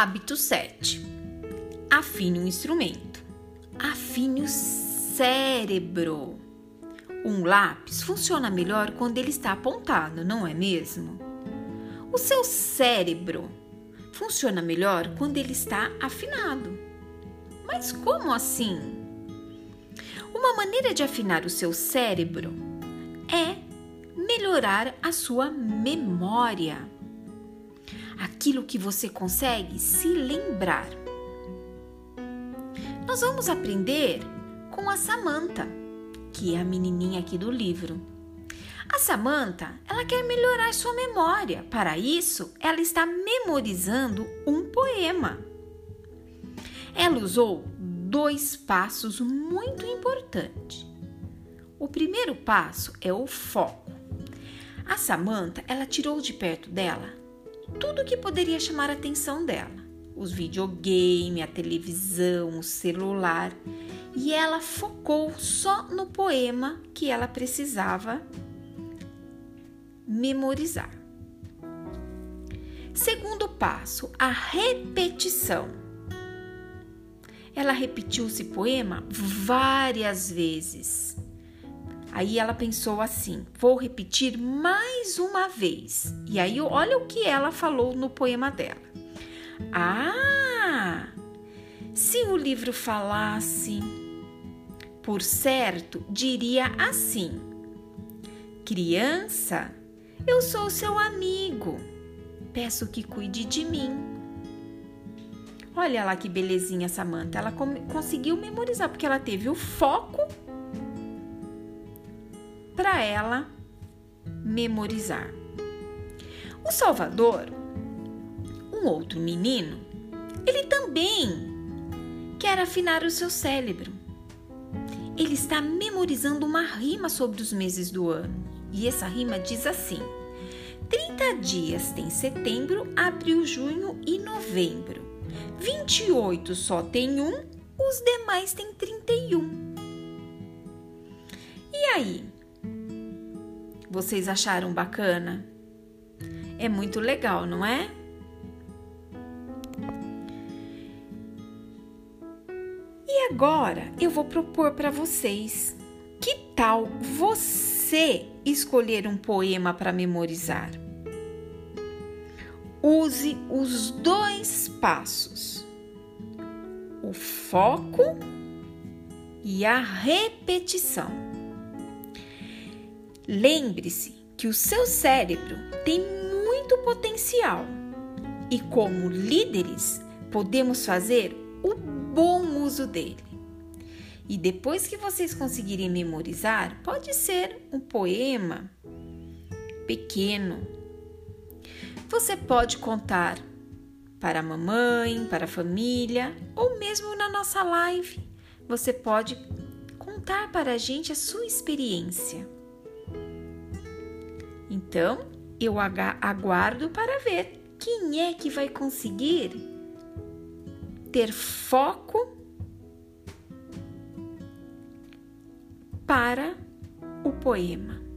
Hábito 7. Afine o instrumento. Afine o cérebro. Um lápis funciona melhor quando ele está apontado, não é mesmo? O seu cérebro funciona melhor quando ele está afinado. Mas como assim? Uma maneira de afinar o seu cérebro é melhorar a sua memória aquilo que você consegue se lembrar. Nós vamos aprender com a Samanta, que é a menininha aqui do livro. A Samanta, ela quer melhorar sua memória. Para isso, ela está memorizando um poema. Ela usou dois passos muito importantes. O primeiro passo é o foco. A Samanta, ela tirou de perto dela tudo que poderia chamar a atenção dela: os videogames, a televisão, o celular. E ela focou só no poema que ela precisava memorizar. Segundo passo, a repetição. Ela repetiu esse poema várias vezes Aí ela pensou assim: vou repetir mais uma vez. E aí, olha o que ela falou no poema dela. Ah! Se o livro falasse, por certo, diria assim: Criança, eu sou seu amigo. Peço que cuide de mim. Olha lá que belezinha, Samantha. Ela conseguiu memorizar porque ela teve o foco para ela memorizar. O Salvador, um outro menino, ele também quer afinar o seu cérebro. Ele está memorizando uma rima sobre os meses do ano. E essa rima diz assim: 30 dias tem setembro, abril, junho e novembro. 28 só tem um, os demais tem 31. E aí? Vocês acharam bacana? É muito legal, não é? E agora eu vou propor para vocês: que tal você escolher um poema para memorizar? Use os dois passos: o foco e a repetição. Lembre-se que o seu cérebro tem muito potencial e, como líderes, podemos fazer o bom uso dele. E depois que vocês conseguirem memorizar, pode ser um poema pequeno. Você pode contar para a mamãe, para a família ou mesmo na nossa live. Você pode contar para a gente a sua experiência. Então, eu aguardo para ver quem é que vai conseguir ter foco para o poema.